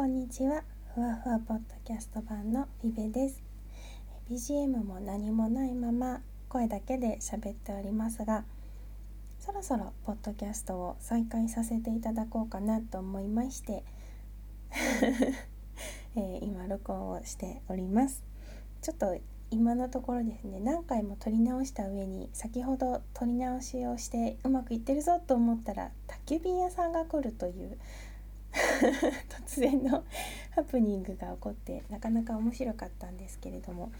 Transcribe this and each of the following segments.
こんにちは。ふわふわポッドキャスト版のフィベです。BGM も何もないまま声だけで喋っておりますがそろそろポッドキャストを再開させていただこうかなと思いまして え、今録音をしております。ちょっと今のところですね何回も撮り直した上に先ほど撮り直しをしてうまくいってるぞと思ったら宅急便屋さんが来るという 突然の ハプニングが起こってなかなか面白かったんですけれども。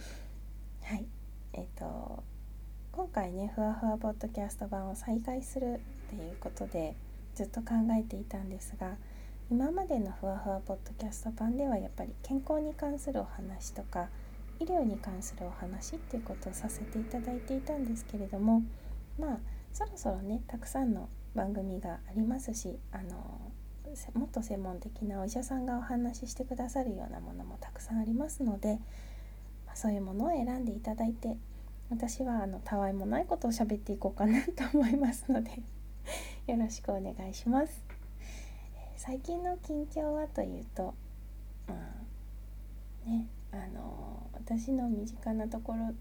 はい。えっ、ー、と今回ねふわふわポッドキャスト版を再開するっていうことでずっと考えていたんですが今までのふわふわポッドキャスト版ではやっぱり健康に関するお話とか医療に関するお話っていうことをさせていただいていたんですけれどもまあそろそろねたくさんの番組がありますしあのもっと専門的なお医者さんがお話ししてくださるようなものもたくさんありますので、まあ、そういうものを選んでいただいて私はあのたわいもないことを喋っていこうかなと思いますので よろしくお願いします。最近の近況はというと、まあねあの私の身近なところ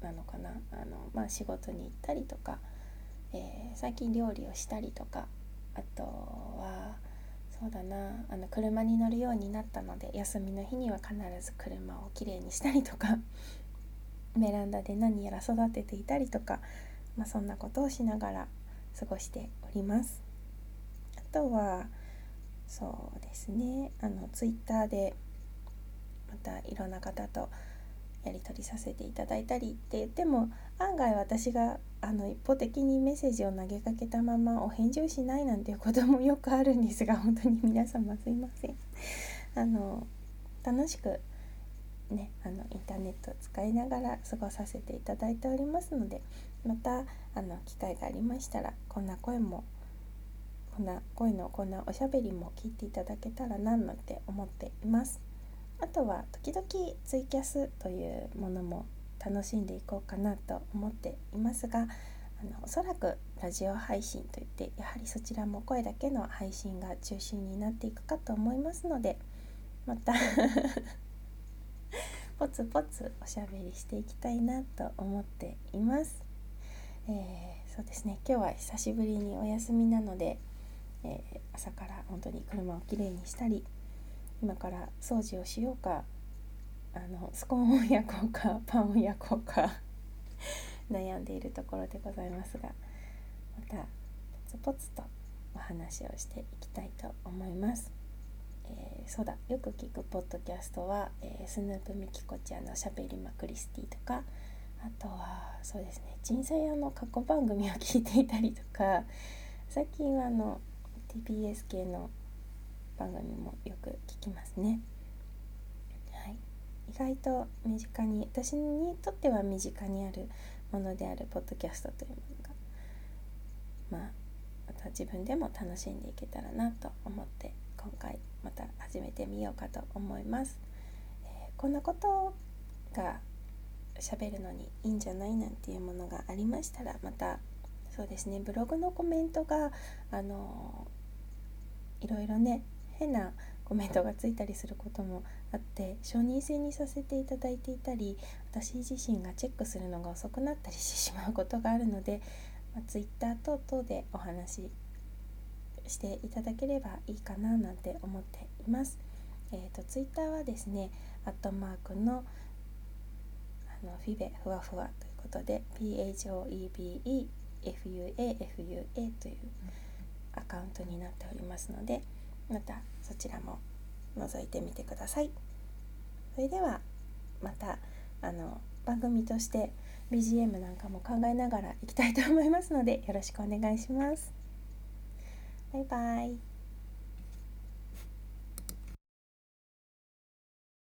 なのかなあの、まあ、仕事に行ったりとか、えー、最近料理をしたりとかあとはそうだなあの車に乗るようになったので休みの日には必ず車をきれいにしたりとか ベランダで何やら育てていたりとか、まあ、そんなことをしながら過ごしております。あとはそうですねあのツイッターでまたいろんな方とやり取りさせていただいたりって言っても案外私があの一方的にメッセージを投げかけたままお返事をしないなんていうこともよくあるんですが 本当に皆様すいません。あの楽しくね、あのインターネットを使いながら過ごさせていただいておりますのでまたあの機会がありましたらこんな声もこんな声のこんなおしゃべりも聞いていただけたらななんて思っています。あとは時々ツイキャスというものも楽しんでいこうかなと思っていますがあのおそらくラジオ配信といってやはりそちらも声だけの配信が中心になっていくかと思いますのでまた ポツポツおしゃべりしていきたいなと思っています。えー、そうですね今日は久しぶりにお休みなので、えー、朝から本当に車をきれいにしたり今から掃除をしようかあのスコーンを焼こうか パンを焼こうか 悩んでいるところでございますがまたポツポツとお話をしていきたいと思います。えー、そうだよく聞くポッドキャストは、えー、スヌープミキコちゃんのしゃべりまクリスティとかあとはそうですね人生屋の過去番組を聞いていたりとか最近はあの TBS 系の番組もよく聞きますね。はい、意外と身近に私にとっては身近にあるものであるポッドキャストというものがまあまた自分でも楽しんでいけたらなと思って今回また始めてみようかと思います。えー、こんなことが喋るのにいいんじゃないなんていうものがありましたらまたそうですねブログのコメントがあのいろいろね変なコメントがついたりすることもあって承認制にさせていただいていたり私自身がチェックするのが遅くなったりしてしまうことがあるので、まあ、Twitter 等々でお話ししていただければいいかななんて思っています。えーと、Twitter はですねアットマークのあのフィベふわふわということで PHOEBEFUAFUA というアカウントになっておりますのでまたそちらも覗いてみてください。それではまたあの番組として BGM なんかも考えながらいきたいと思いますのでよろしくお願いします。バイバイ。